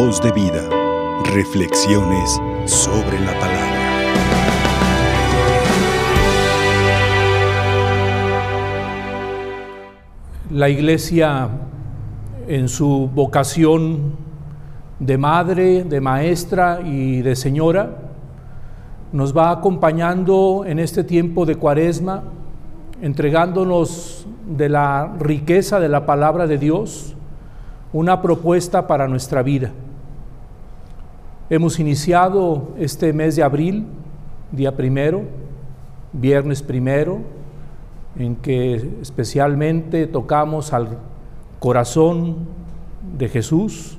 Voz de vida. Reflexiones sobre la palabra. La iglesia en su vocación de madre, de maestra y de señora, nos va acompañando en este tiempo de cuaresma, entregándonos de la riqueza de la palabra de Dios una propuesta para nuestra vida. Hemos iniciado este mes de abril, día primero, viernes primero, en que especialmente tocamos al corazón de Jesús,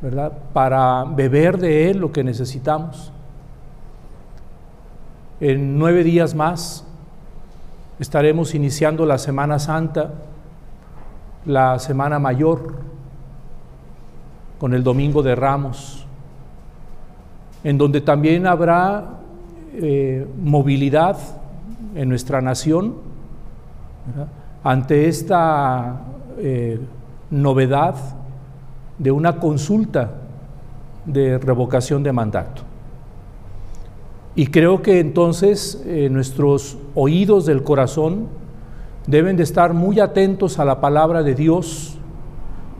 ¿verdad? Para beber de Él lo que necesitamos. En nueve días más estaremos iniciando la Semana Santa, la Semana Mayor, con el Domingo de Ramos, en donde también habrá eh, movilidad en nuestra nación ante esta eh, novedad de una consulta de revocación de mandato. Y creo que entonces eh, nuestros oídos del corazón deben de estar muy atentos a la palabra de Dios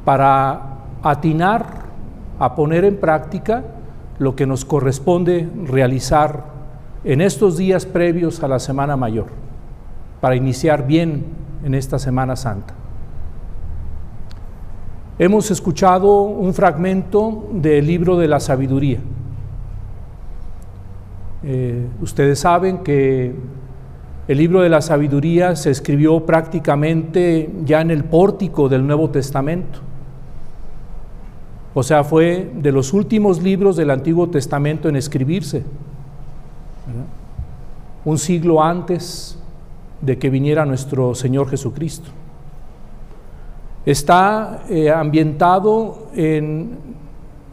para atinar a poner en práctica lo que nos corresponde realizar en estos días previos a la Semana Mayor, para iniciar bien en esta Semana Santa. Hemos escuchado un fragmento del libro de la sabiduría. Eh, ustedes saben que el libro de la sabiduría se escribió prácticamente ya en el pórtico del Nuevo Testamento. O sea, fue de los últimos libros del Antiguo Testamento en escribirse. Un siglo antes de que viniera nuestro Señor Jesucristo. Está eh, ambientado en,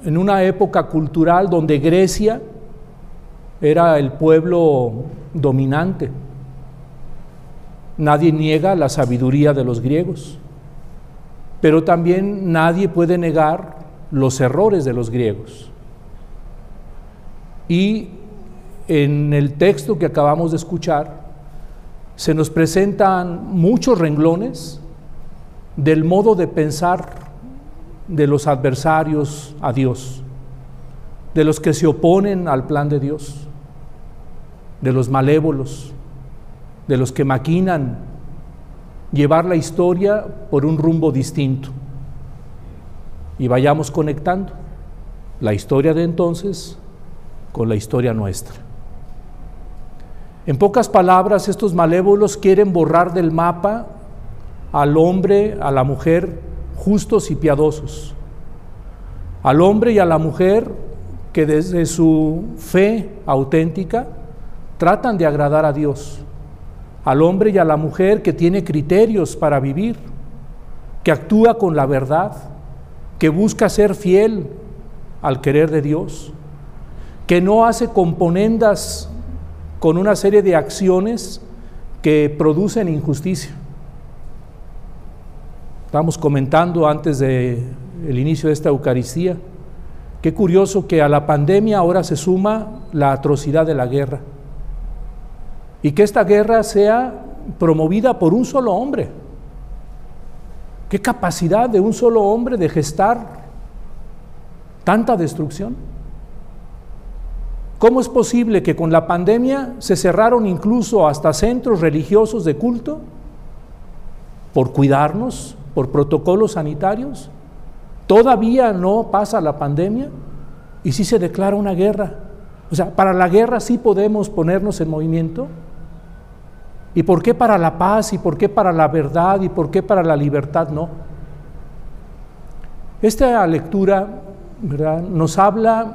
en una época cultural donde Grecia era el pueblo dominante. Nadie niega la sabiduría de los griegos, pero también nadie puede negar los errores de los griegos. Y en el texto que acabamos de escuchar, se nos presentan muchos renglones del modo de pensar de los adversarios a Dios, de los que se oponen al plan de Dios, de los malévolos, de los que maquinan llevar la historia por un rumbo distinto. Y vayamos conectando la historia de entonces con la historia nuestra. En pocas palabras, estos malévolos quieren borrar del mapa al hombre, a la mujer justos y piadosos, al hombre y a la mujer que desde su fe auténtica tratan de agradar a Dios, al hombre y a la mujer que tiene criterios para vivir, que actúa con la verdad, que busca ser fiel al querer de Dios, que no hace componendas con una serie de acciones que producen injusticia. Estamos comentando antes del el inicio de esta Eucaristía, qué curioso que a la pandemia ahora se suma la atrocidad de la guerra y que esta guerra sea promovida por un solo hombre. ¿Qué capacidad de un solo hombre de gestar tanta destrucción? ¿Cómo es posible que con la pandemia se cerraron incluso hasta centros religiosos de culto por cuidarnos, por protocolos sanitarios? Todavía no pasa la pandemia y sí se declara una guerra. O sea, para la guerra sí podemos ponernos en movimiento. ¿Y por qué para la paz? ¿Y por qué para la verdad? ¿Y por qué para la libertad no? Esta lectura nos habla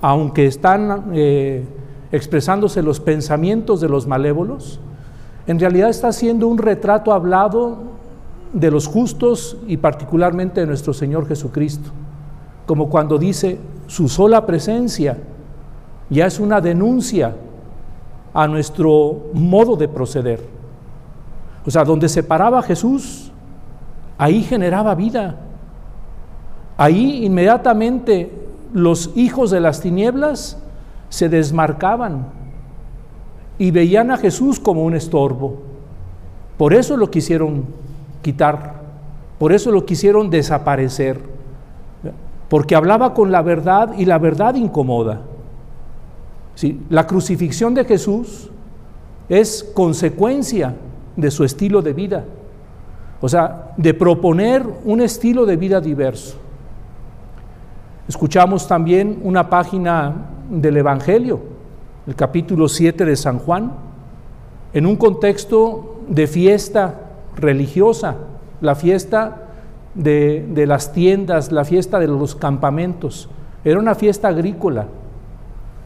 aunque están eh, expresándose los pensamientos de los malévolos, en realidad está haciendo un retrato hablado de los justos y particularmente de nuestro Señor Jesucristo, como cuando dice, su sola presencia ya es una denuncia a nuestro modo de proceder. O sea, donde se paraba Jesús, ahí generaba vida, Ahí inmediatamente los hijos de las tinieblas se desmarcaban y veían a Jesús como un estorbo. Por eso lo quisieron quitar, por eso lo quisieron desaparecer, porque hablaba con la verdad y la verdad incomoda. ¿Sí? La crucifixión de Jesús es consecuencia de su estilo de vida, o sea, de proponer un estilo de vida diverso. Escuchamos también una página del Evangelio, el capítulo 7 de San Juan, en un contexto de fiesta religiosa, la fiesta de, de, las tiendas, la fiesta de los campamentos. Era una fiesta agrícola.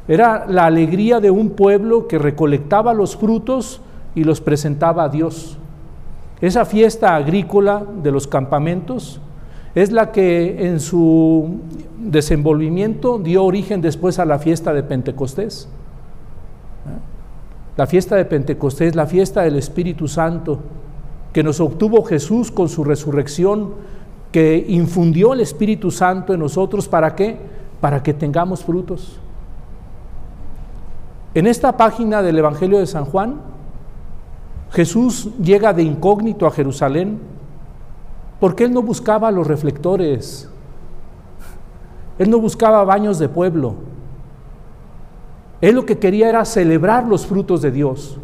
Era la alegría de un pueblo que recolectaba los frutos y los presentaba a Dios. Esa fiesta agrícola de los campamentos es la que en su desenvolvimiento dio origen después a la fiesta de Pentecostés. La fiesta de Pentecostés, la fiesta del Espíritu Santo, que nos obtuvo Jesús con su resurrección, que infundió el Espíritu Santo en nosotros, ¿para qué? Para que tengamos frutos. En esta página del Evangelio de San Juan, Jesús llega de incógnito a Jerusalén porque él no buscaba los reflectores, él no buscaba baños de pueblo, él lo que quería era celebrar los frutos de Dios.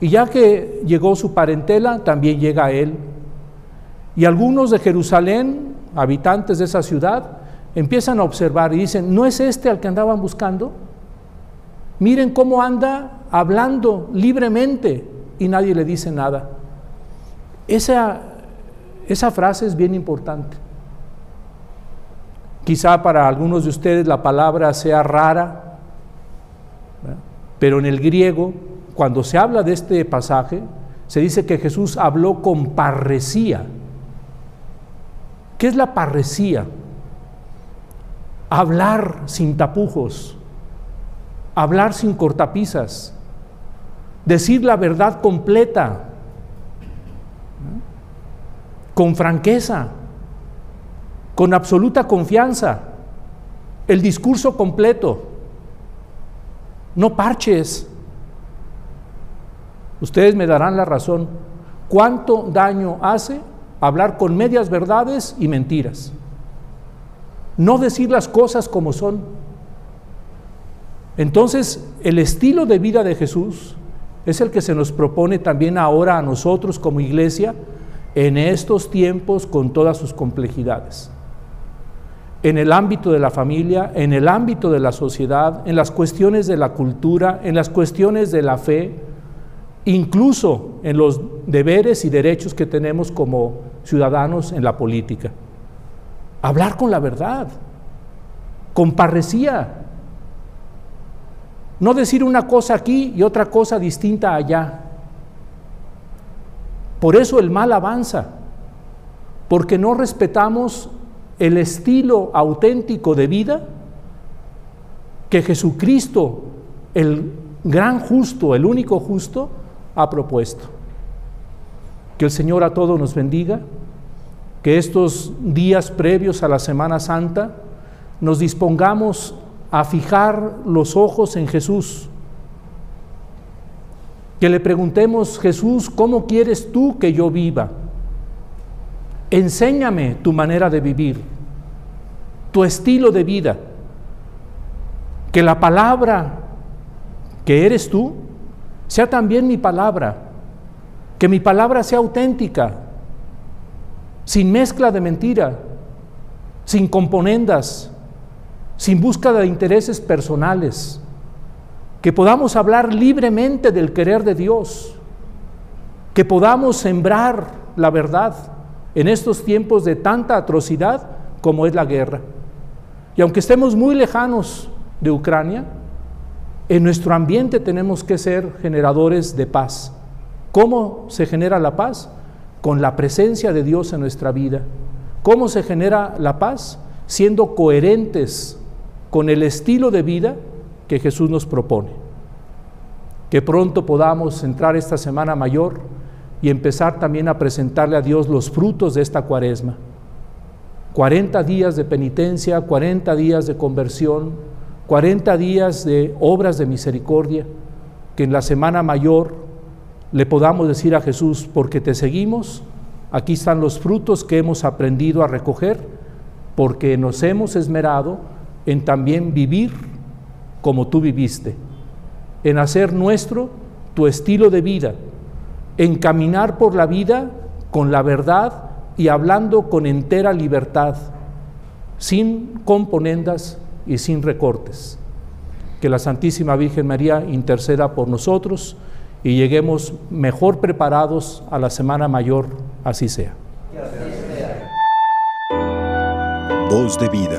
Y ya que llegó su parentela, también llega él. Y algunos de Jerusalén, habitantes de esa ciudad, empiezan a observar y dicen, ¿no es este al que andaban buscando? Miren cómo anda hablando libremente y nadie le dice nada. Esa, esa frase es bien importante. Quizá para algunos de ustedes la palabra sea rara, pero en el griego, cuando se habla de este pasaje, se dice que Jesús habló con parresía. ¿Qué es la parresía? Hablar sin tapujos, hablar sin cortapisas, decir la verdad completa, con franqueza, con absoluta confianza, el discurso completo, no parches. Ustedes me darán la razón. ¿Cuánto daño hace hablar con medias verdades y mentiras? No decir las cosas como son. Entonces, el estilo de vida de Jesús es el que se nos propone también ahora a nosotros como iglesia en estos tiempos con todas sus complejidades. En el ámbito de la familia, en el ámbito de la sociedad, en las cuestiones de la cultura, en las cuestiones de la fe, incluso en los deberes y derechos que tenemos como ciudadanos en la política. Hablar con la verdad, con parresía, no decir una cosa aquí y otra cosa distinta allá. Por eso el mal avanza, porque no respetamos el estilo auténtico de vida que Jesucristo, el gran justo, el único justo, ha propuesto. Que el Señor a todos nos bendiga, que estos días previos a la Semana Santa nos dispongamos a fijar los ojos en Jesús. Que le preguntemos, Jesús, ¿cómo quieres tú que yo viva? Enséñame tu manera de vivir, tu estilo de vida. Que la palabra que eres tú sea también mi palabra. Que mi palabra sea auténtica, sin mezcla de mentira, sin componendas, sin búsqueda de intereses personales, que podamos hablar libremente del querer de Dios, que podamos sembrar la verdad en estos tiempos de tanta atrocidad como es la guerra. Y aunque estemos muy lejanos de Ucrania, en nuestro ambiente tenemos que ser generadores de paz. ¿Cómo se genera la paz? Con la presencia de Dios en nuestra vida. ¿Cómo se genera la paz? Siendo coherentes con el estilo de vida que Jesús nos propone. Que pronto podamos entrar esta semana mayor y empezar también a presentarle a Dios los frutos de esta cuaresma. 40 días de penitencia, 40 días de conversión, 40 días de obras de misericordia, que en la semana mayor le podamos decir a Jesús, porque te seguimos, aquí están los frutos que hemos aprendido a recoger, porque nos hemos esmerado en también vivir como tú viviste, en hacer nuestro tu estilo de vida, en caminar por la vida con la verdad y hablando con entera libertad, sin componendas y sin recortes. Que la Santísima Virgen María interceda por nosotros y lleguemos mejor preparados a la Semana Mayor, así sea. Voz de vida,